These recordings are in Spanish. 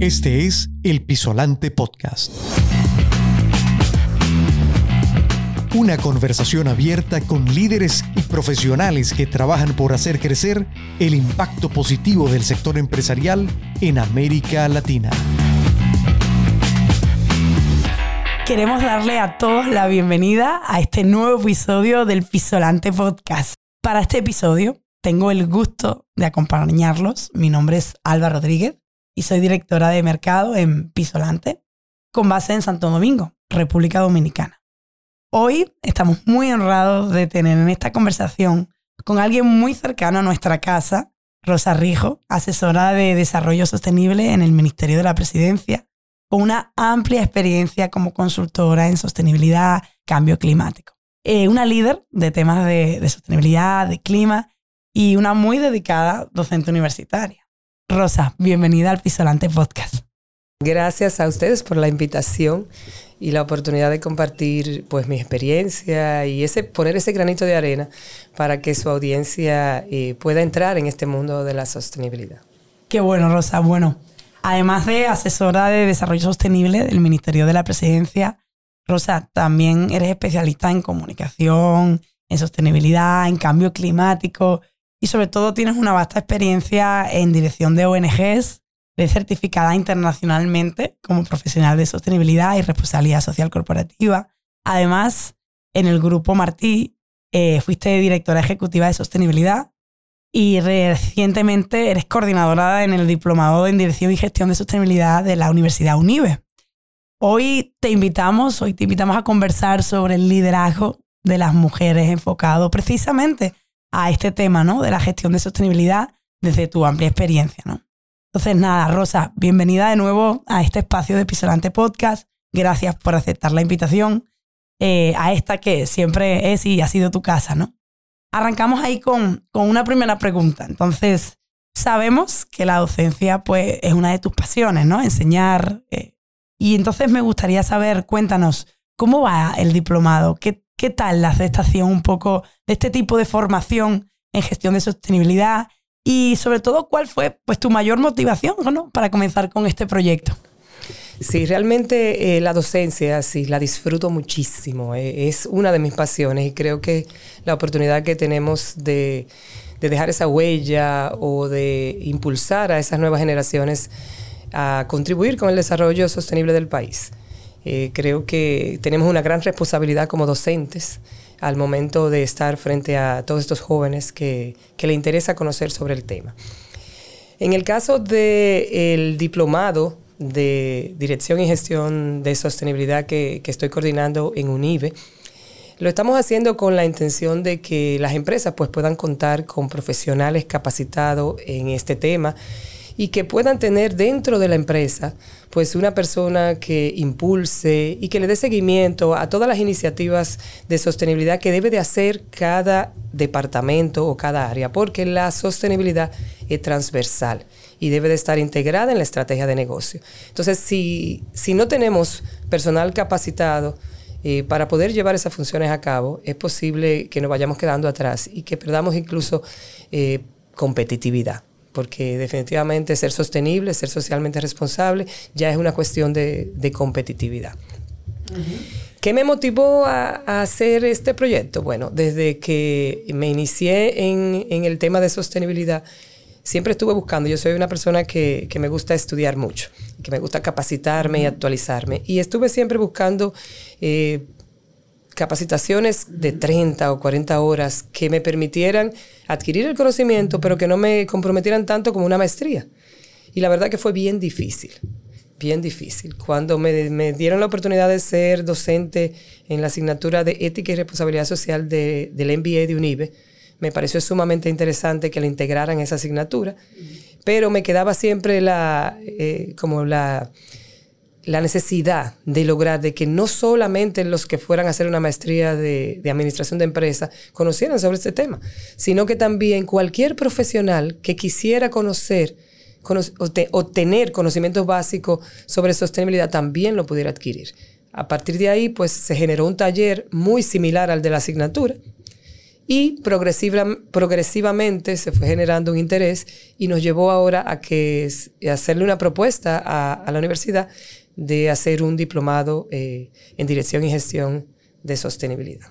Este es El Pisolante Podcast. Una conversación abierta con líderes y profesionales que trabajan por hacer crecer el impacto positivo del sector empresarial en América Latina. Queremos darle a todos la bienvenida a este nuevo episodio del Pisolante Podcast. Para este episodio tengo el gusto de acompañarlos. Mi nombre es Alba Rodríguez y soy directora de mercado en Pisolante, con base en Santo Domingo, República Dominicana. Hoy estamos muy honrados de tener en esta conversación con alguien muy cercano a nuestra casa, Rosa Rijo, asesora de Desarrollo Sostenible en el Ministerio de la Presidencia, con una amplia experiencia como consultora en sostenibilidad, cambio climático. Eh, una líder de temas de, de sostenibilidad, de clima y una muy dedicada docente universitaria. Rosa, bienvenida al Pisolante Podcast. Gracias a ustedes por la invitación y la oportunidad de compartir pues mi experiencia y ese poner ese granito de arena para que su audiencia eh, pueda entrar en este mundo de la sostenibilidad. Qué bueno, Rosa. Bueno, además de asesora de desarrollo sostenible del Ministerio de la Presidencia, Rosa, también eres especialista en comunicación, en sostenibilidad, en cambio climático y sobre todo tienes una vasta experiencia en dirección de ONGs, certificada internacionalmente como profesional de sostenibilidad y responsabilidad social corporativa. Además, en el grupo Martí eh, fuiste directora ejecutiva de sostenibilidad y recientemente eres coordinadora en el diplomado en dirección y gestión de sostenibilidad de la Universidad UNIBE. Hoy te invitamos, hoy te invitamos a conversar sobre el liderazgo de las mujeres enfocado precisamente a este tema, ¿no? De la gestión de sostenibilidad desde tu amplia experiencia, ¿no? Entonces, nada, Rosa, bienvenida de nuevo a este espacio de Pisolante Podcast. Gracias por aceptar la invitación eh, a esta que siempre es y ha sido tu casa, ¿no? Arrancamos ahí con, con una primera pregunta. Entonces, sabemos que la docencia, pues, es una de tus pasiones, ¿no? Enseñar. Eh, y entonces me gustaría saber, cuéntanos, ¿cómo va el diplomado? ¿Qué, ¿Qué tal la aceptación un poco de este tipo de formación en gestión de sostenibilidad? Y sobre todo, ¿cuál fue pues, tu mayor motivación para comenzar con este proyecto? Sí, realmente eh, la docencia, sí, la disfruto muchísimo. Eh, es una de mis pasiones y creo que la oportunidad que tenemos de, de, dejar esa huella o de impulsar a esas nuevas generaciones a contribuir con el desarrollo sostenible del país. Eh, creo que tenemos una gran responsabilidad como docentes al momento de estar frente a todos estos jóvenes que, le interesa conocer sobre el tema. En el caso del diplomado de Dirección y Gestión de Sostenibilidad que, que, estoy coordinando en UNIBE, lo estamos haciendo con la intención de que las empresas pues, puedan contar con profesionales capacitados en este tema y que puedan tener dentro de la empresa pues una persona que impulse y que le dé seguimiento a todas las iniciativas de sostenibilidad que debe de hacer cada departamento o cada área, porque la sostenibilidad es transversal y debe de estar integrada en la estrategia de negocio. Entonces, si, si no tenemos personal capacitado, eh, para poder llevar esas funciones a cabo, es posible que nos vayamos quedando atrás y que perdamos incluso eh, competitividad porque definitivamente ser sostenible, ser socialmente responsable, ya es una cuestión de, competitividad. ¿Qué me motivó a, hacer este proyecto? Bueno, desde que me inicié en, el tema de sostenibilidad, siempre estuve buscando, yo soy una persona que, me gusta estudiar mucho, que me gusta capacitarme y actualizarme, y estuve siempre buscando eh, capacitaciones de 30 o 40 horas que me permitieran adquirir el conocimiento, pero que no me comprometieran tanto como una maestría. Y la verdad que fue bien difícil, bien difícil. Cuando me, dieron la oportunidad de ser docente en la asignatura de Ética y Responsabilidad Social del MBA de UNIBE, me pareció sumamente interesante que la integraran esa asignatura, pero me quedaba siempre la, eh, como la la necesidad de lograr de que no solamente los que fueran a hacer una maestría de, administración de empresas conocieran sobre este tema, sino que también cualquier profesional que quisiera conocer o, tener conocimientos básicos sobre sostenibilidad también lo pudiera adquirir. A partir de ahí, pues se generó un taller muy similar al de la asignatura Y progresiva, progresivamente se fue generando un interés y nos llevó ahora a que hacerle una propuesta a, la universidad de hacer un diplomado eh, en dirección y gestión de sostenibilidad.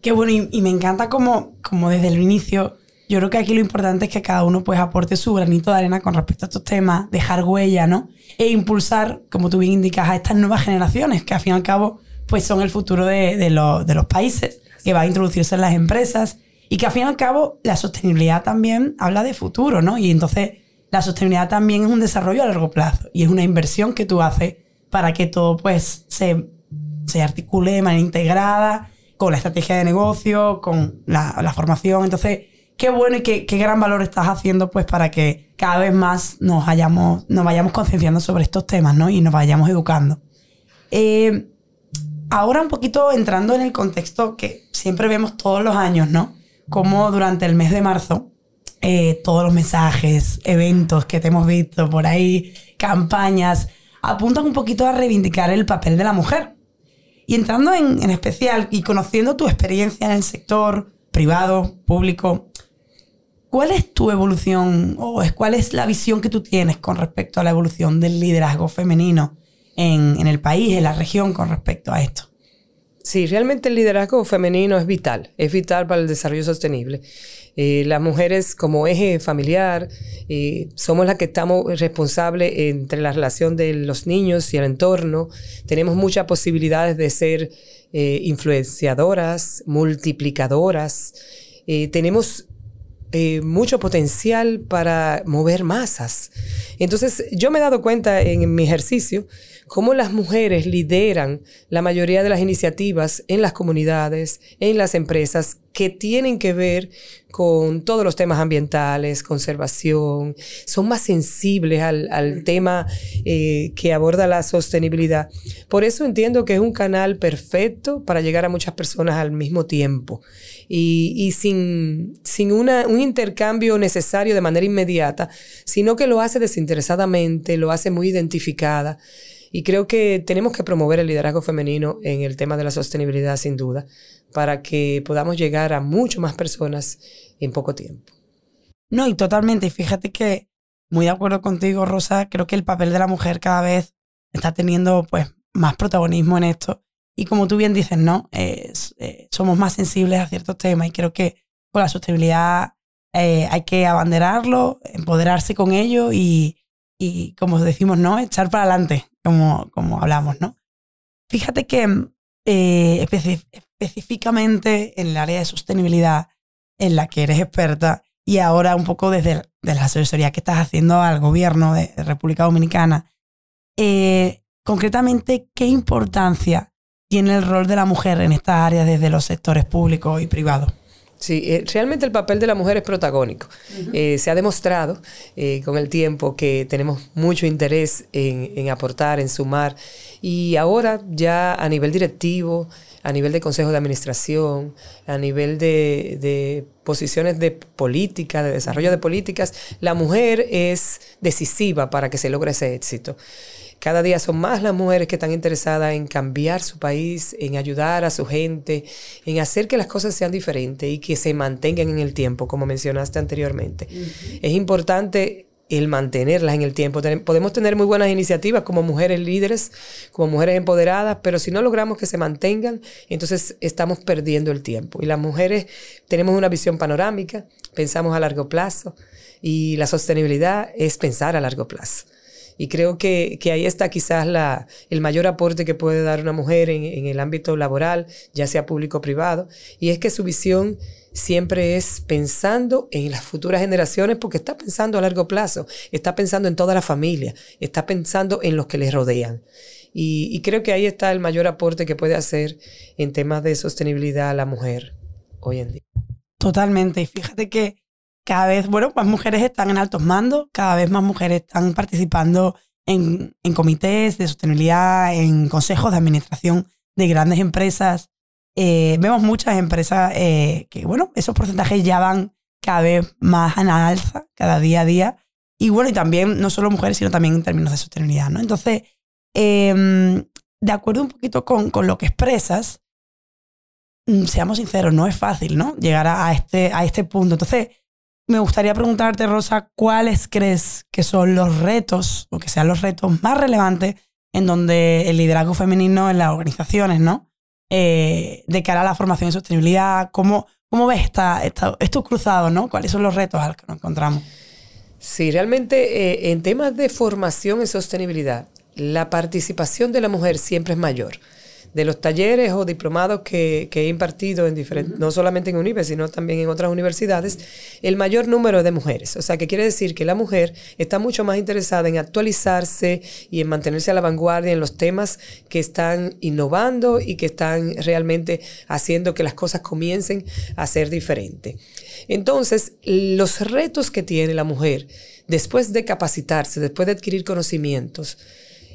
Qué bueno, y, me encanta como, como desde el inicio, yo creo que aquí lo importante es que cada uno pues aporte su granito de arena con respecto a estos temas, dejar huella, ¿no? E impulsar, como tú bien indicas, a estas nuevas generaciones, que al fin y al cabo pues son el futuro de, de, de los países, que va a introducirse en las empresas y que al fin y al cabo la sostenibilidad también habla de futuro, ¿no? Y entonces la sostenibilidad también es un desarrollo a largo plazo y es una inversión que tú haces para que todo pues se, se articule de manera integrada con la estrategia de negocio, con la, formación. Entonces, qué bueno y qué, qué, gran valor estás haciendo pues para que cada vez más nos, hayamos, nos vayamos concienciando sobre estos temas, ¿no? Y nos vayamos educando. Eh, ahora un poquito entrando en el contexto que siempre vemos todos los años, ¿no? Como durante el mes de marzo, eh, todos los mensajes, eventos que te hemos visto por ahí, campañas, apuntan un poquito a reivindicar el papel de la mujer. Y entrando en, en especial y conociendo tu experiencia en el sector privado, público, ¿cuál es tu evolución o cuál es la visión que tú tienes con respecto a la evolución del liderazgo femenino en, el país, en la región con respecto a esto. Sí, realmente el liderazgo femenino es vital, es vital para el desarrollo sostenible. Eh, las mujeres como eje familiar eh, somos las que estamos responsables entre la relación de los niños y el entorno. Tenemos muchas posibilidades de ser eh, influenciadoras, multiplicadoras. tenemos mucho potencial para mover masas. Entonces, yo me he dado cuenta en mi ejercicio cómo las mujeres lideran la mayoría de las iniciativas en las comunidades, en las empresas, que tienen que ver con todos los temas ambientales, conservación, son más sensibles al, tema eh, que aborda la sostenibilidad. Por eso entiendo que es un canal perfecto para llegar a muchas personas al mismo tiempo y, sin, sin un intercambio necesario de manera inmediata, sino que lo hace desinteresadamente, lo hace muy identificada. Y creo que tenemos que promover el liderazgo femenino en el tema de la sostenibilidad, sin duda, para que podamos llegar a mucho más personas en poco tiempo. No, y totalmente. Fíjate que, muy de acuerdo contigo, Rosa, creo que el papel de la mujer cada vez está teniendo pues más protagonismo en esto. Y como tú bien dices, ¿no? Eh, somos más sensibles a ciertos temas y creo que con la sostenibilidad eh, hay que abanderarlo, empoderarse con ello y, y, como decimos, ¿no? Echar para adelante como, como hablamos, ¿no? Fíjate que eh, específicamente en el área de sostenibilidad en la que eres experta y ahora un poco desde la asesoría que estás haciendo al gobierno de República Dominicana, eh, concretamente, ¿qué importancia tiene el rol de la mujer en estas áreas desde los sectores públicos y privados? Sí, eh, realmente el papel de la mujer es protagónico. Eh, se ha demostrado eh, con el tiempo que tenemos mucho interés en, aportar, en sumar. Y ahora ya a nivel directivo, a nivel de consejo de administración, a nivel de, de posiciones de política, de desarrollo de políticas, la mujer es decisiva para que se logre ese éxito. Cada día son más las mujeres que están interesadas en cambiar su país, en ayudar a su gente, en hacer que las cosas sean diferentes y que se mantengan en el tiempo, como mencionaste anteriormente. Es importante el mantenerlas en el tiempo. Podemos tener muy buenas iniciativas como mujeres líderes, como mujeres empoderadas, pero si no logramos que se mantengan, entonces estamos perdiendo el tiempo. Y las mujeres tenemos una visión panorámica, pensamos a largo plazo y la sostenibilidad es pensar a largo plazo. Y creo que, ahí está quizás la, el mayor aporte que puede dar una mujer en, el ámbito laboral, ya sea público o privado, y es que su visión siempre es pensando en las futuras generaciones porque está pensando a largo plazo, está pensando en toda la familia, está pensando en los que les rodean. Y, y creo que ahí está el mayor aporte que puede hacer en temas de sostenibilidad la mujer hoy en día. Totalmente. Y fíjate que cada vez, bueno, más mujeres están en altos mandos, cada vez más mujeres están participando en, en comités de sostenibilidad, en consejos de administración de grandes empresas. Eh, vemos muchas empresas eh, que, bueno, esos porcentajes ya van cada vez más en alza, cada día a día. Y bueno, y también no solo mujeres, sino también en términos de sostenibilidad, ¿no? Entonces, em, de acuerdo un poquito con, con, lo que expresas, mm, seamos sinceros, no es fácil, ¿no? Llegar a, este, a este punto. Entonces, me gustaría preguntarte, Rosa, ¿cuáles crees que son los retos o que sean los retos más relevantes en donde el liderazgo femenino en las organizaciones, ¿no? Eh, de cara a la formación y sostenibilidad, ¿cómo, cómo ves esta, estos cruzados, ¿no? ¿Cuáles son los retos a los que nos encontramos? Sí, realmente eh, en temas de formación y sostenibilidad, la participación de la mujer siempre es mayor de los talleres o diplomados que, he impartido en diferentes, no solamente en UNIBE, sino también en otras universidades, el mayor número de mujeres. O sea, que quiere decir que la mujer está mucho más interesada en actualizarse y en mantenerse a la vanguardia en los temas que están innovando y que están realmente haciendo que las cosas comiencen a ser diferentes. Entonces, los retos que tiene la mujer después de capacitarse, después de adquirir conocimientos,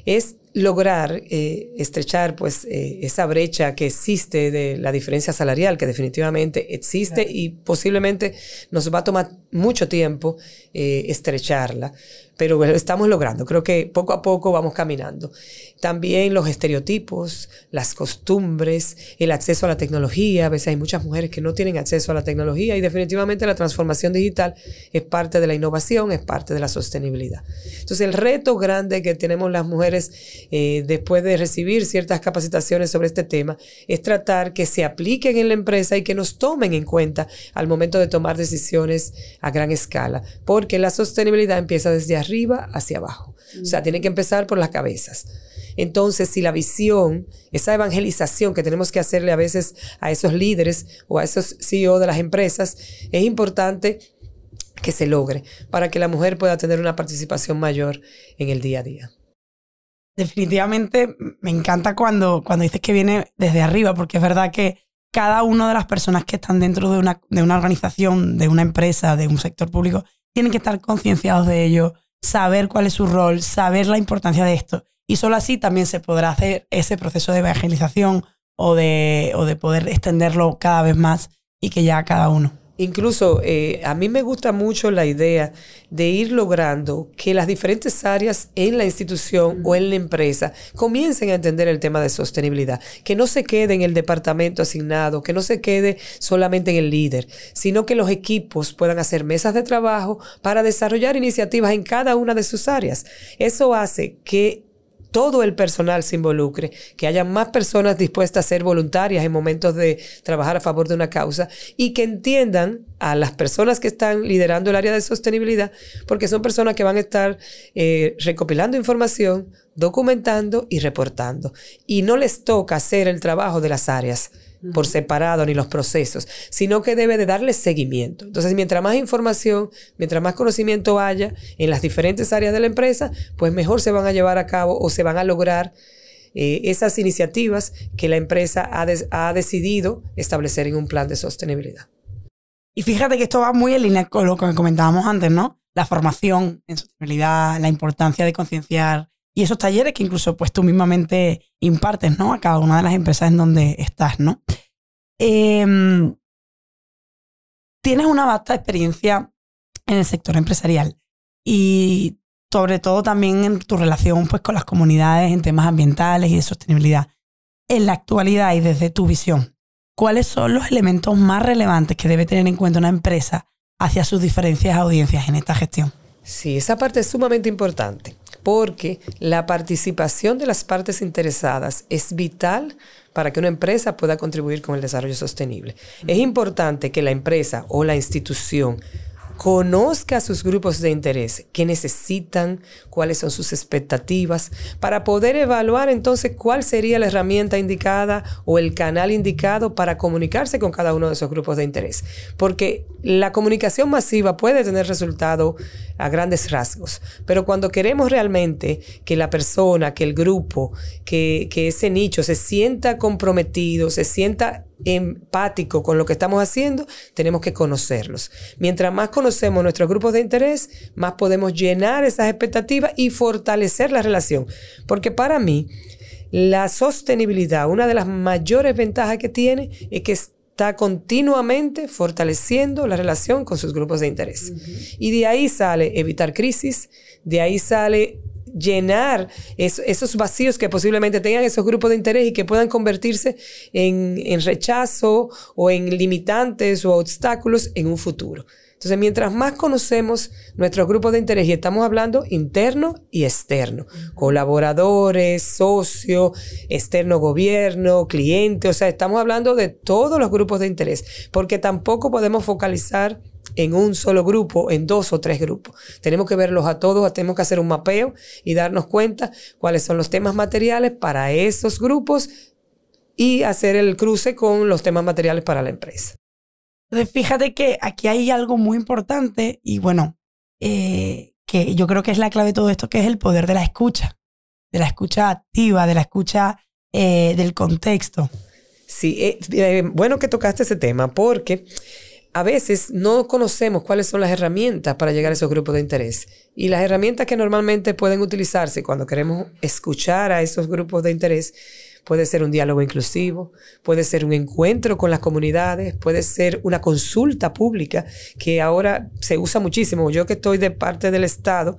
es lograr eh, estrechar pues eh, esa brecha que existe de la diferencia salarial, que definitivamente existe y posiblemente nos va a tomar mucho tiempo eh, estrecharla pero estamos logrando. Creo que poco a poco vamos caminando. También los estereotipos, las costumbres, el acceso a la tecnología. A veces hay muchas mujeres que no tienen acceso a la tecnología y definitivamente la transformación digital es parte de la innovación, es parte de la sostenibilidad. Entonces el reto grande que tenemos las mujeres eh, después de recibir ciertas capacitaciones sobre este tema es tratar que se apliquen en la empresa y que nos tomen en cuenta al momento de tomar decisiones a gran escala, porque la sostenibilidad empieza desde arriba hacia abajo. O sea, tiene que empezar por las cabezas. Entonces, si la visión, esa evangelización que tenemos que hacerle a veces a esos líderes o a esos CEO de las empresas, es importante que se logre para que la mujer pueda tener una participación mayor en el día a día. Definitivamente me encanta cuando, cuando dices que viene desde arriba, porque es verdad que cada una de las personas que están dentro de una, de una organización, de una empresa, de un sector público, tienen que estar concienciados de ello, saber cuál es su rol, saber la importancia de esto. Y solo así también se podrá hacer ese proceso de evangelización o de, o de poder extenderlo cada vez más y que ya cada uno. Incluso eh, a mí me gusta mucho la idea de ir logrando que las diferentes áreas en la institución o en la empresa comiencen a entender el tema de sostenibilidad, que no se quede en el departamento asignado, que no se quede solamente en el líder, sino que los equipos puedan hacer mesas de trabajo para desarrollar iniciativas en cada una de sus áreas. Eso hace que todo el personal se involucre, que haya más personas dispuestas a ser voluntarias en momentos de trabajar a favor de una causa y que entiendan a las personas que están liderando el área de sostenibilidad, porque son personas que van a estar eh, recopilando información, documentando y reportando. Y no les toca hacer el trabajo de las áreas por separado ni los procesos, sino que debe de darle seguimiento. Entonces, mientras más información, mientras más conocimiento haya en las diferentes áreas de la empresa, pues mejor se van a llevar a cabo o se van a lograr eh, esas iniciativas que la empresa ha, ha decidido establecer en un plan de sostenibilidad. Y fíjate que esto va muy en línea con lo que comentábamos antes, ¿no? La formación en sostenibilidad, la importancia de concienciar y esos talleres que incluso pues tú mismamente impartes, ¿no? A cada una de las empresas en donde estás, ¿no? Em, tienes una vasta experiencia en el sector empresarial y sobre todo también en tu relación pues, con las comunidades en temas ambientales y de sostenibilidad. En la actualidad y desde tu visión, ¿cuáles son los elementos más relevantes que debe tener en cuenta una empresa hacia sus diferentes audiencias en esta gestión? Sí, esa parte es sumamente importante porque la participación de las partes interesadas es vital para que una empresa pueda contribuir con el desarrollo sostenible. Es importante que la empresa o la institución conozca sus grupos de interés, qué necesitan, cuáles son sus expectativas, para poder evaluar entonces cuál sería la herramienta indicada o el canal indicado para comunicarse con cada uno de esos grupos de interés. Porque la comunicación masiva puede tener resultado a grandes rasgos, pero cuando queremos realmente que la persona, que el grupo, que, que ese nicho se sienta comprometido, se sienta empático con lo que estamos haciendo, tenemos que conocerlos. Mientras más conocemos nuestros grupos de interés, más podemos llenar esas expectativas y fortalecer la relación. Porque para mí, la sostenibilidad, una de las mayores ventajas que tiene es que está continuamente fortaleciendo la relación con sus grupos de interés. Y de ahí sale evitar crisis, de ahí sale llenar esos vacíos que posiblemente tengan esos grupos de interés y que puedan convertirse en, en rechazo o en limitantes o obstáculos en un futuro. Entonces, mientras más conocemos nuestros grupos de interés, y estamos hablando interno y externo, colaboradores, socios, externo gobierno, cliente, o sea, estamos hablando de todos los grupos de interés, porque tampoco podemos focalizar en un solo grupo, en dos o tres grupos. Tenemos que verlos a todos, tenemos que hacer un mapeo y darnos cuenta cuáles son los temas materiales para esos grupos y hacer el cruce con los temas materiales para la empresa. Entonces, fíjate que aquí hay algo muy importante y bueno, eh, que yo creo que es la clave de todo esto, que es el poder de la escucha, de la escucha activa, de la escucha eh, del contexto. Sí, eh, bueno que tocaste ese tema porque a veces no conocemos cuáles son las herramientas para llegar a esos grupos de interés. Y las herramientas que normalmente pueden utilizarse cuando queremos escuchar a esos grupos de interés puede ser un diálogo inclusivo, puede ser un encuentro con las comunidades, puede ser una consulta pública que ahora se usa muchísimo. Yo que estoy de parte del Estado,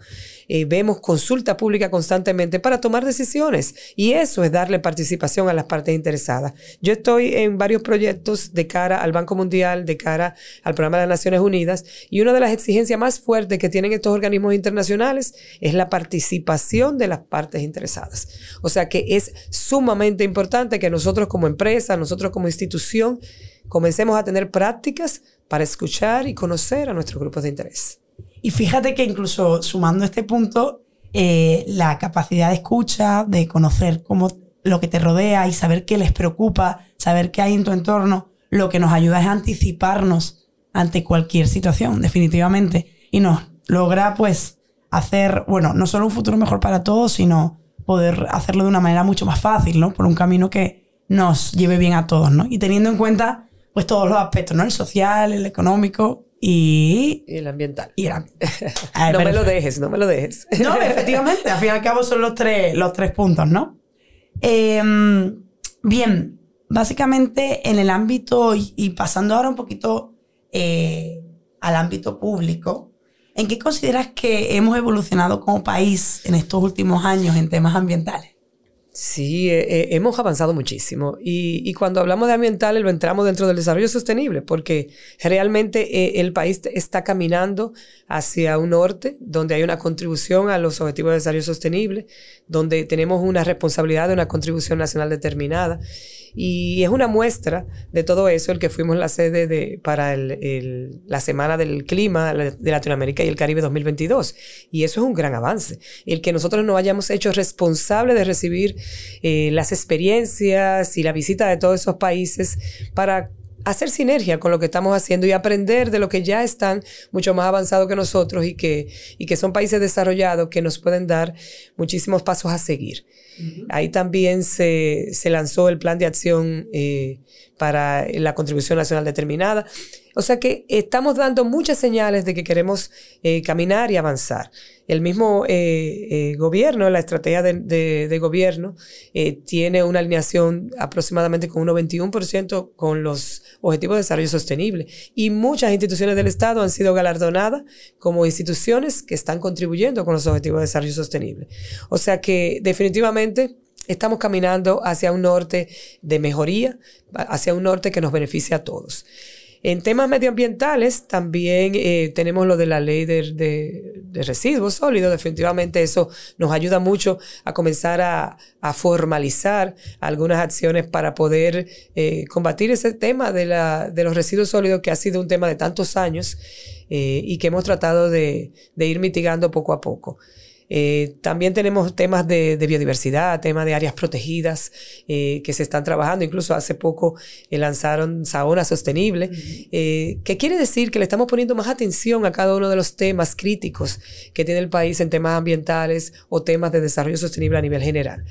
eh, vemos consulta pública constantemente para tomar decisiones y eso es darle participación a las partes interesadas. Yo estoy en varios proyectos de cara al Banco Mundial, de cara al Programa de las Naciones Unidas y una de las exigencias más fuertes que tienen estos organismos internacionales es la participación de las partes interesadas. O sea que es sumamente importante que nosotros como empresa, nosotros como institución, comencemos a tener prácticas para escuchar y conocer a nuestros grupos de interés. Y fíjate que incluso sumando este punto, eh, la capacidad de escucha, de conocer cómo lo que te rodea y saber qué les preocupa, saber qué hay en tu entorno, lo que nos ayuda es anticiparnos ante cualquier situación, definitivamente. Y nos logra, pues, hacer, bueno, no solo un futuro mejor para todos, sino poder hacerlo de una manera mucho más fácil, ¿no? Por un camino que nos lleve bien a todos, ¿no? Y teniendo en cuenta, pues, todos los aspectos, ¿no? El social, el económico, y, el ambiental. Y no me lo dejes, no me lo dejes. No, efectivamente, al fin y al cabo son los tres, los tres puntos, ¿no? Em, bien, básicamente en el ámbito, y, pasando ahora un poquito eh, al ámbito público, ¿en qué consideras que hemos evolucionado como país en estos últimos años en temas ambientales? Sí, eh, eh, hemos avanzado muchísimo. Y, cuando hablamos de ambiental, lo entramos dentro del desarrollo sostenible, porque realmente eh, el país está caminando hacia un norte donde hay una contribución a los objetivos de desarrollo sostenible, donde tenemos una responsabilidad de una contribución nacional determinada. Y es una muestra de todo eso el que fuimos la sede de, para la Semana del Clima de Latinoamérica y el Caribe 2022. Y eso es un gran avance. El que nosotros nos hayamos hecho responsables de recibir eh, las experiencias y la visita de todos esos países para hacer sinergia con lo que estamos haciendo y aprender de lo que ya están mucho más avanzados que nosotros y que, y que son países desarrollados que nos pueden dar muchísimos pasos a seguir. Ahí también se, se, lanzó el plan de acción eh, para la contribución nacional determinada. O sea que estamos dando muchas señales de que queremos eh, caminar y avanzar. El mismo eh, gobierno, la estrategia de, gobierno, tiene una alineación aproximadamente con un 91% con los objetivos de desarrollo sostenible. Y muchas instituciones del Estado han sido galardonadas como instituciones que están contribuyendo con los objetivos de desarrollo sostenible. O sea que definitivamente estamos caminando hacia un norte de mejoría, hacia un norte que nos beneficie a todos. En temas medioambientales también eh, tenemos lo de la ley de, residuos sólidos. Definitivamente eso nos ayuda mucho a comenzar a, formalizar algunas acciones para poder eh, combatir ese tema de, los residuos sólidos que ha sido un tema de tantos años eh, y que hemos tratado de ir mitigando poco a poco. Eh, también tenemos temas de, biodiversidad, temas de áreas protegidas eh, que se están trabajando. Incluso hace poco eh, lanzaron Saona Sostenible, que quiere decir que le estamos poniendo más atención a cada uno de los temas críticos que tiene el país en temas ambientales o temas de desarrollo sostenible a nivel general.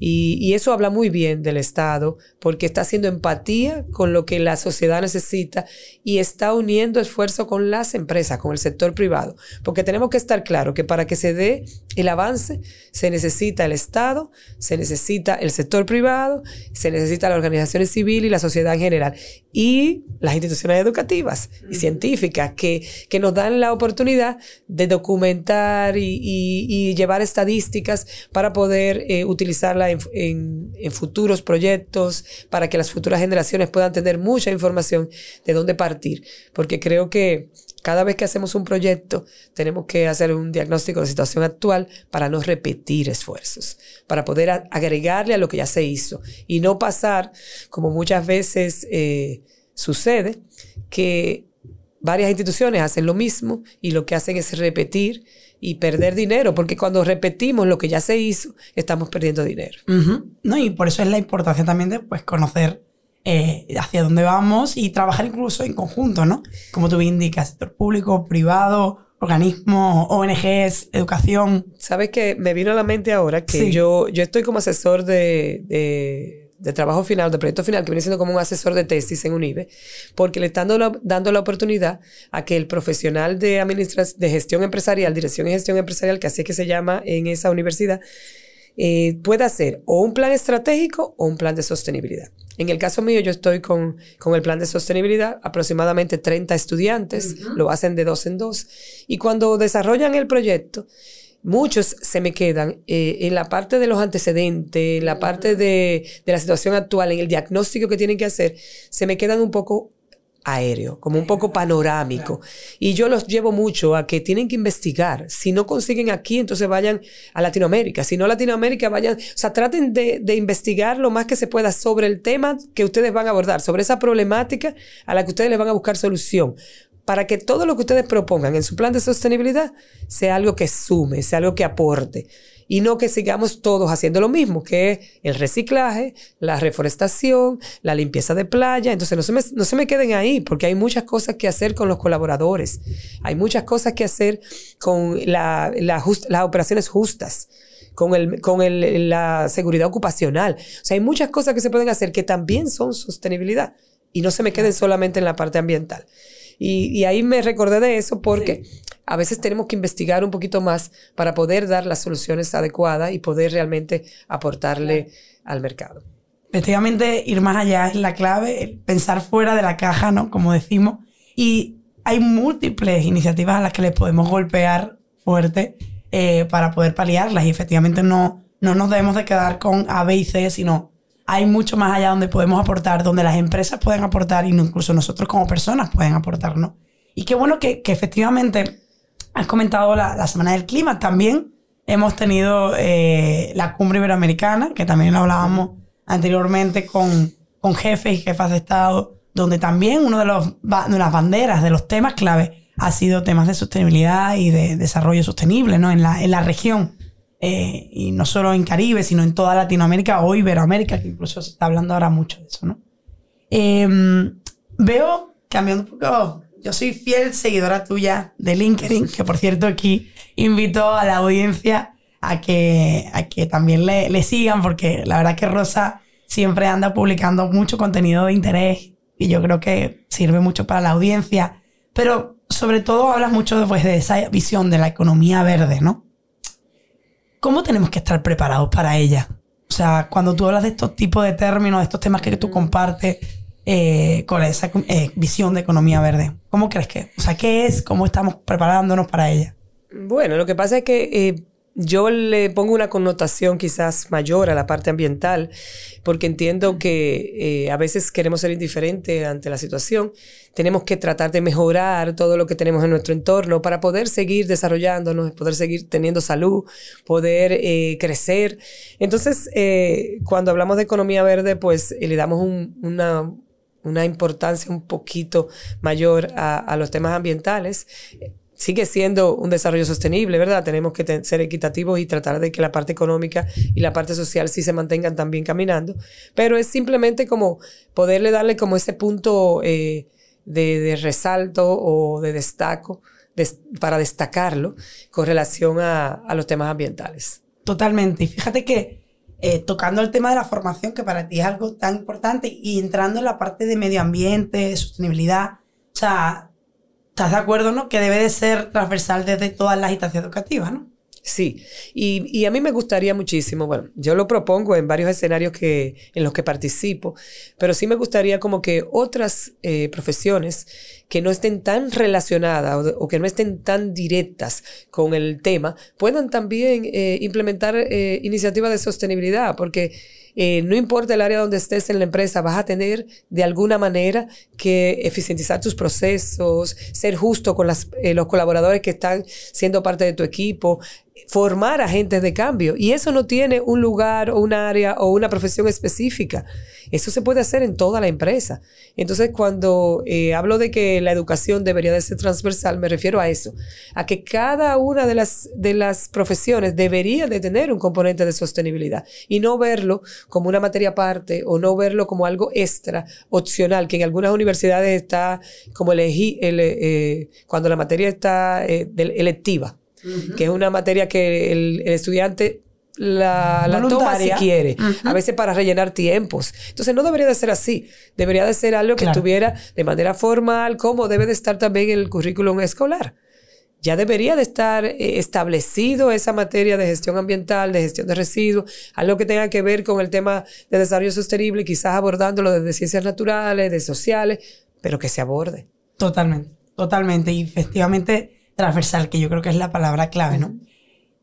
Y, eso habla muy bien del Estado porque está haciendo empatía con lo que la sociedad necesita y está uniendo esfuerzo con las empresas, con el sector privado. Porque tenemos que estar claros que para que se dé el avance se necesita el Estado, se necesita el sector privado, se necesita la organización civil y la sociedad en general. Y las instituciones educativas y científicas que, que nos dan la oportunidad de documentar y, llevar estadísticas para poder eh, utilizarla en, futuros proyectos para que las futuras generaciones puedan tener mucha información de dónde partir. Porque creo que cada vez que hacemos un proyecto tenemos que hacer un diagnóstico de situación actual para no repetir esfuerzos, para poder agregarle a lo que ya se hizo y no pasar, como muchas veces eh, sucede, que varias instituciones hacen lo mismo y lo que hacen es repetir y perder dinero, porque cuando repetimos lo que ya se hizo, estamos perdiendo dinero. No, y por eso es la importancia también de pues, conocer eh, hacia dónde vamos y trabajar incluso en conjunto, ¿no? Como tú indicas, sector público, privado, organismos, ONGs, educación. Sabes que me vino a la mente ahora que yo, yo estoy como asesor de de trabajo final, de proyecto final, que viene siendo como un asesor de tesis en UNIBE, porque le están dando la, oportunidad a que el profesional de, de gestión empresarial, dirección y gestión empresarial, que así es que se llama en esa universidad, eh, pueda hacer o un plan estratégico o un plan de sostenibilidad. En el caso mío, yo estoy con, con el plan de sostenibilidad, aproximadamente 30 estudiantes, lo hacen de dos en dos, y cuando desarrollan el proyecto, muchos se me quedan eh, en la parte de los antecedentes, en la parte de, la situación actual, en el diagnóstico que tienen que hacer, se me quedan un poco aéreo, como un poco panorámico. Y yo los llevo mucho a que tienen que investigar. Si no consiguen aquí, entonces vayan a Latinoamérica. Si no Latinoamérica, vayan, o sea, traten de, de, investigar lo más que se pueda sobre el tema que ustedes van a abordar, sobre esa problemática a la que ustedes les van a buscar solución para que todo lo que ustedes propongan en su plan de sostenibilidad sea algo que sume, sea algo que aporte. Y no que sigamos todos haciendo lo mismo, que es el reciclaje, la reforestación, la limpieza de playa. Entonces no se me, no se me queden ahí, porque hay muchas cosas que hacer con los colaboradores. Hay muchas cosas que hacer con la, las operaciones justas con, el, con el, la seguridad ocupacional. O sea, hay muchas cosas que se pueden hacer que también son sostenibilidad y no se me queden solamente en la parte ambiental. Y, ahí me recordé de eso porque a veces tenemos que investigar un poquito más para poder dar las soluciones adecuadas y poder realmente aportarle al mercado. Efectivamente, ir más allá es la clave, pensar fuera de la caja, ¿no? Como decimos. Y hay múltiples iniciativas a las que les podemos golpear fuerte eh, para poder paliarlas. Y efectivamente no, no nos debemos de quedar con A, B y C, sino hay mucho más allá donde podemos aportar, donde las empresas pueden aportar y incluso nosotros como personas pueden aportar, ¿no? Y qué bueno que, efectivamente has comentado la, Semana del Clima. También hemos tenido eh, la Cumbre Iberoamericana, que también hablábamos anteriormente con, con jefes y jefas de Estado, donde también uno de, los, de las banderas, de los temas clave, ha sido temas de sostenibilidad y de desarrollo sostenible ¿no? en, la, en la región. Eh, y no solo en Caribe, sino en toda Latinoamérica o Iberoamérica, que incluso se está hablando ahora mucho de eso, ¿no? Em, veo, cambiando un poco, yo soy fiel seguidora tuya de LinkedIn, que por cierto aquí invito a la audiencia a que, a que también le, le sigan, porque la verdad que Rosa siempre anda publicando mucho contenido de interés y yo creo que sirve mucho para la audiencia, pero sobre todo hablas mucho pues, de esa visión de la economía verde, ¿no? ¿Cómo tenemos que estar preparados para ella? O sea, cuando tú hablas de estos tipos de términos, de estos temas que tú compartes eh, con esa eh, visión de economía verde, ¿cómo crees que? O sea, ¿qué es? ¿Cómo estamos preparándonos para ella? Bueno, lo que pasa es que eh, yo le pongo una connotación quizás mayor a la parte ambiental, porque entiendo que eh, a veces queremos ser indiferentes ante la situación. Tenemos que tratar de mejorar todo lo que tenemos en nuestro entorno para poder seguir desarrollándonos, poder seguir teniendo salud, poder eh, crecer. Entonces, eh, cuando hablamos de economía verde, pues le damos una, una importancia un poquito mayor a, a los temas ambientales sigue siendo un desarrollo sostenible, ¿verdad? Tenemos que ser equitativos y tratar de que la parte económica y la parte social sí se mantengan también caminando, pero es simplemente como poderle darle como ese punto eh, de, resalto o de destaco para destacarlo con relación a, los temas ambientales. Totalmente. Y fíjate que eh, tocando el tema de la formación, que para ti es algo tan importante, y entrando en la parte de medio ambiente, sostenibilidad. O sea, ¿estás de acuerdo, no? Que debe de ser transversal desde todas las instancias educativas, ¿no? Sí, y, a mí me gustaría muchísimo, bueno, yo lo propongo en varios escenarios que, en los que participo, pero sí me gustaría como que otras eh, profesiones que no estén tan relacionadas o, que no estén tan directas con el tema puedan también eh, implementar eh, iniciativas de sostenibilidad, porque eh, no importa el área donde estés en la empresa, vas a tener de alguna manera que eficientizar tus procesos, ser justo con los colaboradores que están siendo parte de tu equipo, formar agentes de cambio. Y eso no tiene un lugar o un área o una profesión específica. Eso se puede hacer en toda la empresa. Entonces, cuando hablo de que la educación debería de ser transversal, me refiero a eso, a que cada una de las, de las profesiones debería de tener un componente de sostenibilidad y no verlo como una materia aparte o no verlo como algo extra, opcional, que en algunas universidades está como elegir, eh, cuando la materia está eh, electiva, que es una materia que el estudiante la, la toma si quiere, a veces para rellenar tiempos. Entonces no debería de ser así, debería de ser algo que estuviera de manera formal, como debe de estar también el currículum escolar. Ya debería de estar eh, establecido esa materia de gestión ambiental, de gestión de residuos, algo que tenga que ver con el tema de desarrollo sostenible, quizás abordándolo desde ciencias naturales, de sociales, pero que se aborde. Totalmente, totalmente. Y efectivamente transversal, que yo creo que es la palabra clave, ¿no?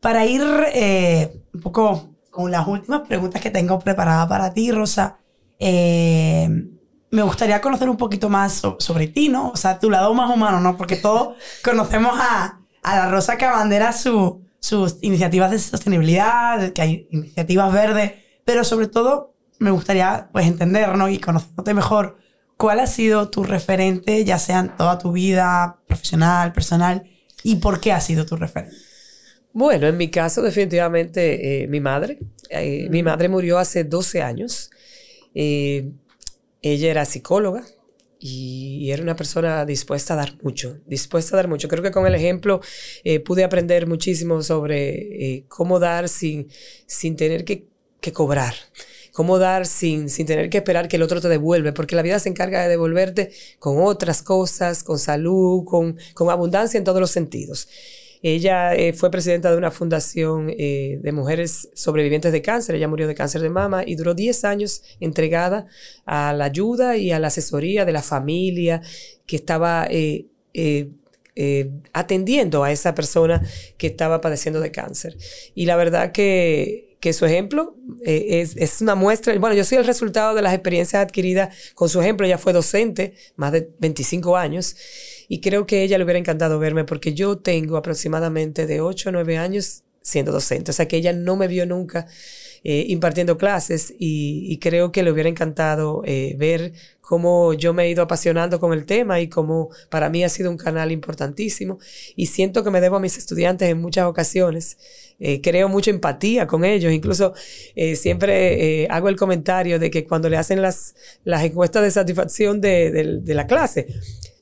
Para ir eh, un poco con las últimas preguntas que tengo preparadas para ti, Rosa, eh, me gustaría conocer un poquito más sobre ti, ¿no? O sea, tu lado más humano, ¿no? Porque todos conocemos a, a, la Rosa que abandera su, sus iniciativas de sostenibilidad, que hay iniciativas verdes, pero sobre todo me gustaría pues entender, ¿no? Y conocerte mejor, ¿cuál ha sido tu referente, ya sea en toda tu vida profesional, personal, y por qué ha sido tu referente? Bueno, en mi caso definitivamente eh, mi madre. Eh, mi madre murió hace 12 años. Eh, ella era psicóloga y era una persona dispuesta a dar mucho, dispuesta a dar mucho. Creo que con el ejemplo pude aprender muchísimo sobre cómo dar sin, sin tener que, que cobrar cómo dar sin, sin tener que esperar que el otro te devuelve, porque la vida se encarga de devolverte con otras cosas, con salud, con, con abundancia en todos los sentidos. Ella eh, fue presidenta de una fundación eh, de mujeres sobrevivientes de cáncer. Ella murió de cáncer de mama y duró 10 años entregada a la ayuda y a la asesoría de la familia que estaba eh, atendiendo a esa persona que estaba padeciendo de cáncer. Y la verdad que su ejemplo es, es, una muestra, bueno, yo soy el resultado de las experiencias adquiridas con su ejemplo, ella fue docente más de 25 años y creo que a ella le hubiera encantado verme porque yo tengo aproximadamente de 8 o 9 años siendo docente. O sea que ella no me vio nunca eh, impartiendo clases y, creo que le hubiera encantado eh, ver cómo yo me he ido apasionando con el tema y cómo para mí ha sido un canal importantísimo. Y siento que me debo a mis estudiantes en muchas ocasiones. Eh, creo mucha empatía con ellos. Incluso siempre hago el comentario de que cuando le hacen las, las encuestas de satisfacción de, de la clase,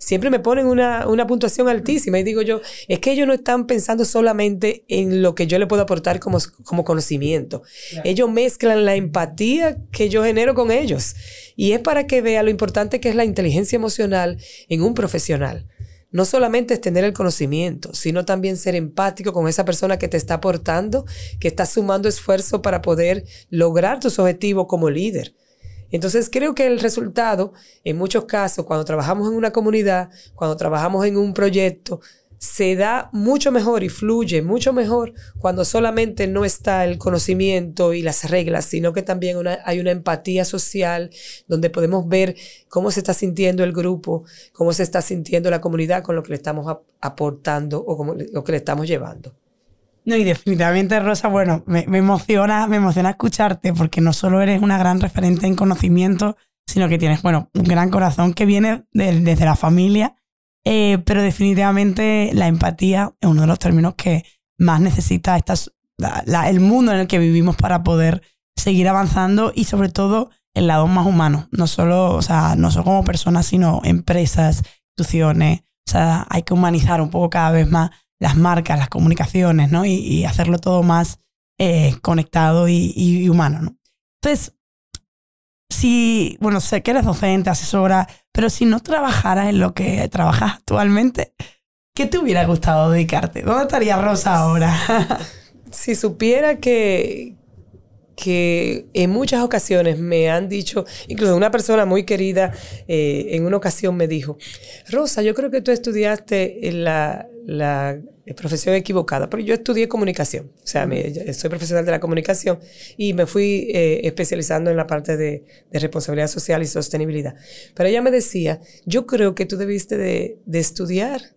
siempre me ponen una, una, puntuación altísima y digo yo, es que ellos no están pensando solamente en lo que yo le puedo aportar como, como conocimiento. Ellos mezclan la empatía que yo genero con ellos. Y es para que vea lo importante que es la inteligencia emocional en un profesional. No solamente es tener el conocimiento, sino también ser empático con esa persona que te está aportando, que está sumando esfuerzo para poder lograr tus objetivos como líder. Entonces creo que el resultado, en muchos casos, cuando trabajamos en una comunidad, cuando trabajamos en un proyecto, se da mucho mejor y fluye mucho mejor cuando solamente no está el conocimiento y las reglas, sino que también hay una empatía social donde podemos ver cómo se está sintiendo el grupo, cómo se está sintiendo la comunidad con lo que le estamos aportando o lo que le estamos llevando. No, y definitivamente, Rosa, bueno, me, emociona, me emociona escucharte porque no solo eres una gran referente en conocimiento, sino que tienes, bueno, un gran corazón que viene desde la familia, eh, pero definitivamente la empatía es uno de los términos que más necesita estas, el mundo en el que vivimos para poder seguir avanzando y sobre todo el lado más humano, no solo, o sea, no solo como personas, sino empresas, instituciones, o sea, hay que humanizar un poco cada vez más las marcas, las comunicaciones, ¿no? Y, hacerlo todo más, eh, conectado y, humano. ¿no? Entonces, si, bueno, sé que eres docente, asesora, pero si no trabajaras en lo que trabajas actualmente, ¿qué te hubiera gustado dedicarte? ¿Dónde estaría Rosa ahora? si supiera que, que en muchas ocasiones me han dicho, incluso una persona muy querida eh, en una ocasión me dijo, Rosa, yo creo que tú estudiaste la, la profesión equivocada, pero yo estudié comunicación, o sea, soy profesional de la comunicación y me fui eh, especializando en la parte de, de, responsabilidad social y sostenibilidad. Pero ella me decía, yo creo que tú debiste de, de estudiar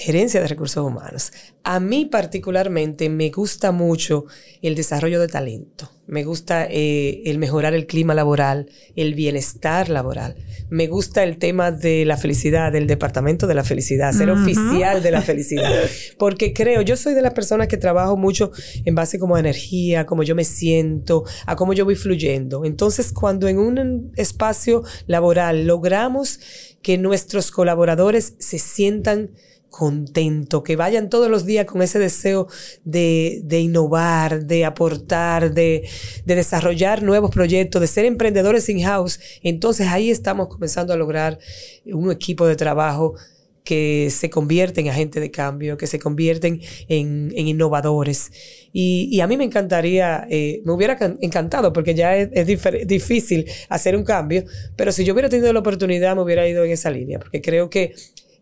gerencia de recursos humanos. A mí particularmente me gusta mucho el desarrollo de talento. Me gusta eh, el mejorar el clima laboral, el bienestar laboral. Me gusta el tema de la felicidad, del departamento de la felicidad, ser oficial de la felicidad. Porque creo, yo soy de las personas que trabajo mucho en base como a energía, como yo me siento, a cómo yo voy fluyendo. Entonces, cuando en un espacio laboral logramos que nuestros colaboradores se sientan contento, que vayan todos los días con ese deseo de, innovar, de aportar, de, desarrollar nuevos proyectos, de ser emprendedores in-house. Entonces ahí estamos comenzando a lograr un equipo de trabajo que se convierte en agentes de cambio, que se convierten en, innovadores. Y, a mí me encantaría, eh, me hubiera encantado, porque ya es, es difícil hacer un cambio, pero si yo hubiera tenido la oportunidad, me hubiera ido en esa línea, porque creo que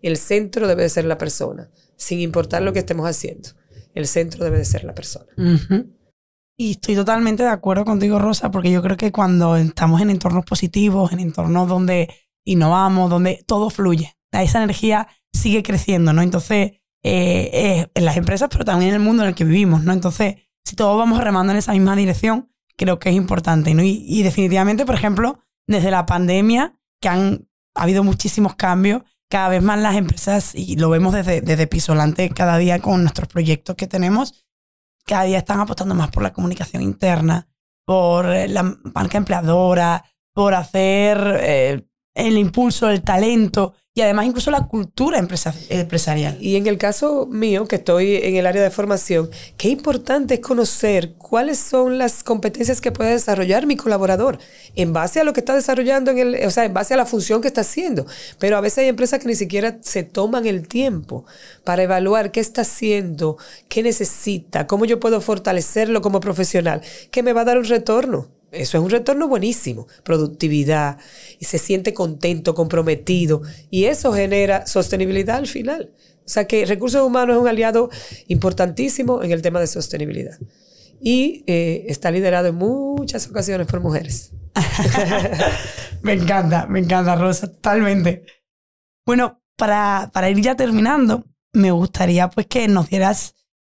el centro debe de ser la persona, sin importar lo que estemos haciendo. El centro debe de ser la persona. Y estoy totalmente de acuerdo contigo, Rosa, porque yo creo que cuando estamos en entornos positivos, en entornos donde innovamos, donde todo fluye, esa energía sigue creciendo, ¿no? Entonces, eh, eh, en las empresas, pero también en el mundo en el que vivimos, ¿no? Entonces, si todos vamos remando en esa misma dirección, creo que es importante, ¿no? Y, y definitivamente, por ejemplo, desde la pandemia, que han ha habido muchísimos cambios, cada vez más las empresas, y lo vemos desde, desde Pisolante cada día con nuestros proyectos que tenemos, cada día están apostando más por la comunicación interna, por eh, la marca empleadora, por hacer eh, el impulso, el talento y además incluso la cultura empresarial. Y en el caso mío, que estoy en el área de formación, qué importante es conocer cuáles son las competencias que puede desarrollar mi colaborador en base a lo que está desarrollando, en el, o sea, en base a la función que está haciendo. Pero a veces hay empresas que ni siquiera se toman el tiempo para evaluar qué está haciendo, qué necesita, cómo yo puedo fortalecerlo como profesional, que me va a dar un retorno. Eso es un retorno buenísimo, productividad, y se siente contento, comprometido, y eso genera sostenibilidad al final. O sea que recursos humanos es un aliado importantísimo en el tema de sostenibilidad. Y eh, está liderado en muchas ocasiones por mujeres. me encanta, me encanta, Rosa, totalmente. Bueno, para, para ir ya terminando, me gustaría pues que nos dieras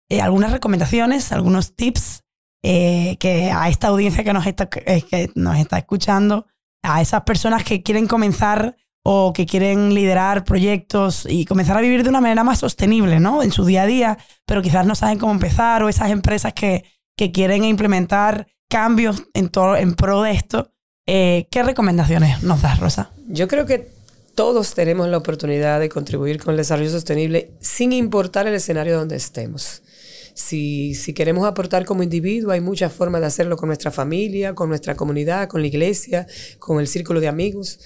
eh, algunas recomendaciones, algunos tips eh, que a esta audiencia que nos, está, eh, que nos está escuchando, a esas personas que quieren comenzar o que quieren liderar proyectos y comenzar a vivir de una manera más sostenible, ¿no? En su día a día, pero quizás no saben cómo empezar, o esas empresas que, que quieren implementar cambios en, todo, en pro de esto. Eh, ¿Qué recomendaciones nos das, Rosa? Yo creo que todos tenemos la oportunidad de contribuir con el desarrollo sostenible sin importar el escenario donde estemos. Si, si queremos aportar como individuo, hay muchas formas de hacerlo con nuestra familia, con nuestra comunidad, con la iglesia, con el círculo de amigos.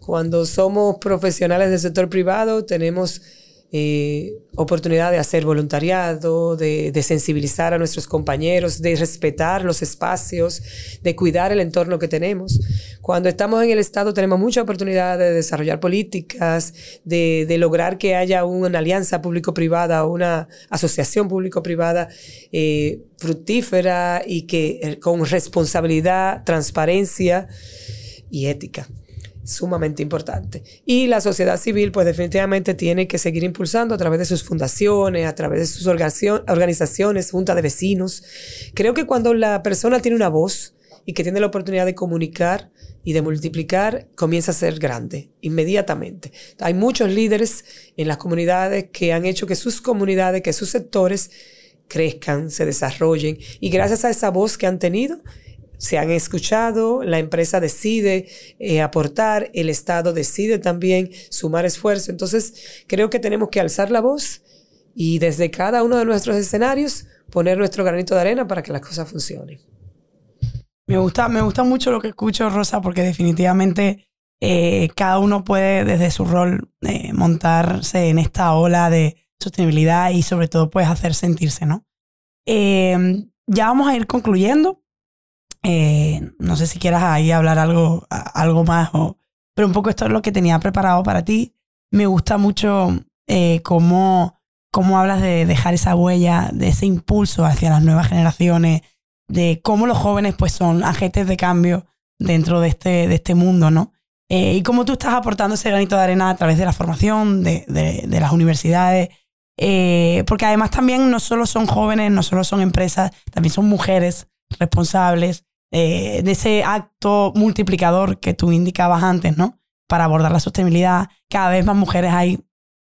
Cuando somos profesionales del sector privado, tenemos eh, oportunidad de hacer voluntariado, de, sensibilizar a nuestros compañeros, de respetar los espacios, de cuidar el entorno que tenemos. Cuando estamos en el Estado tenemos mucha oportunidad de desarrollar políticas, de, lograr que haya una alianza público-privada una asociación público-privada eh, fructífera y que eh, con responsabilidad, transparencia y ética sumamente importante. Y la sociedad civil, pues definitivamente tiene que seguir impulsando a través de sus fundaciones, a través de sus organizaciones, junta de vecinos. Creo que cuando la persona tiene una voz y que tiene la oportunidad de comunicar y de multiplicar, comienza a ser grande inmediatamente. Hay muchos líderes en las comunidades que han hecho que sus comunidades, que sus sectores crezcan, se desarrollen y gracias a esa voz que han tenido, se han escuchado, la empresa decide eh, aportar, el Estado decide también sumar esfuerzo. Entonces, creo que tenemos que alzar la voz y desde cada uno de nuestros escenarios poner nuestro granito de arena para que las cosas funcionen. Me gusta, me gusta mucho lo que escucho, Rosa, porque definitivamente eh, cada uno puede desde su rol eh, montarse en esta ola de sostenibilidad y sobre todo pues hacer sentirse, ¿no? Ya vamos a ir concluyendo. No sé si quieras ahí hablar algo, algo más, o, pero un poco esto es lo que tenía preparado para ti. Me gusta mucho cómo, cómo hablas de dejar esa huella, de ese impulso hacia las nuevas generaciones, de cómo los jóvenes pues son agentes de cambio dentro de este, de este mundo, ¿no? Eh, y cómo tú estás aportando ese granito de arena a través de la formación, de, de, las universidades, eh, porque además también no solo son jóvenes, no solo son empresas, también son mujeres responsables eh, de ese acto multiplicador que tú indicabas antes, ¿no? Para abordar la sostenibilidad. Cada vez más mujeres hay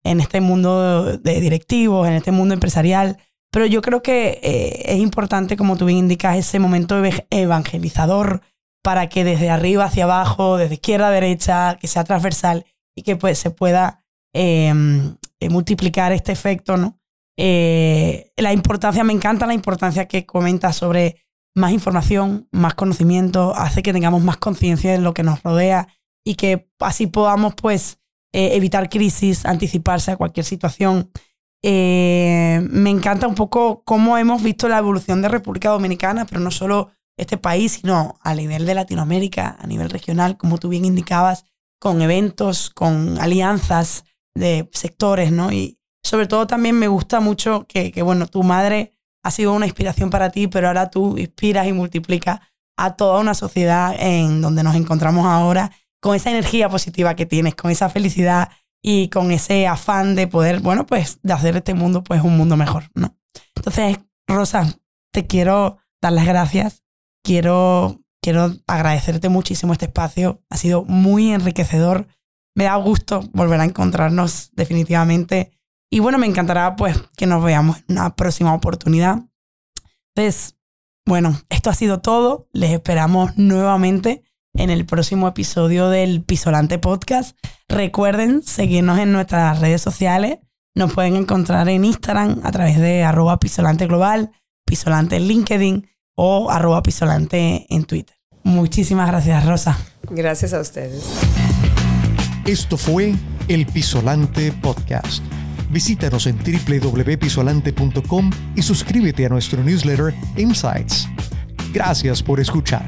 en este mundo de directivos, en este mundo empresarial. Pero yo creo que es importante, como tú bien indicas, ese momento evangelizador para que desde arriba hacia abajo, desde izquierda a derecha, que sea transversal y que pues, se pueda em, eh, multiplicar este efecto, ¿no? Eh, la importancia, me encanta la importancia que comenta sobre más información, más conocimiento, hace que tengamos más conciencia de lo que nos rodea y que así podamos pues eh, evitar crisis, anticiparse a cualquier situación. me encanta un poco cómo hemos visto la evolución de República Dominicana, pero no solo este país, sino a nivel de Latinoamérica, a nivel regional, como tú bien indicabas, con eventos, con alianzas de sectores, ¿no? Y sobre todo también me gusta mucho que, que, bueno, tu madre ha sido una inspiración para ti, pero ahora tú inspiras y multiplicas a toda una sociedad en donde nos encontramos ahora con esa energía positiva que tienes, con esa felicidad y con ese afán de poder, bueno, pues de hacer este mundo pues un mundo mejor, ¿no? Entonces, Rosa, te quiero dar las gracias quiero, quiero agradecerte muchísimo este espacio. Ha sido muy enriquecedor. Me da gusto volver a encontrarnos definitivamente. Y bueno, me encantará pues que nos veamos en una próxima oportunidad. Entonces, bueno, esto ha sido todo. Les esperamos nuevamente en el próximo episodio del Pisolante Podcast. Recuerden seguirnos en nuestras redes sociales. Nos pueden encontrar en Instagram a través de arroba pisolante global, pisolante en LinkedIn o arroba pisolante en Twitter. Muchísimas gracias, Rosa. Gracias a ustedes. Esto fue el Pisolante Podcast. Visítanos en www.pisolante.com y suscríbete a nuestro newsletter Insights. Gracias por escuchar.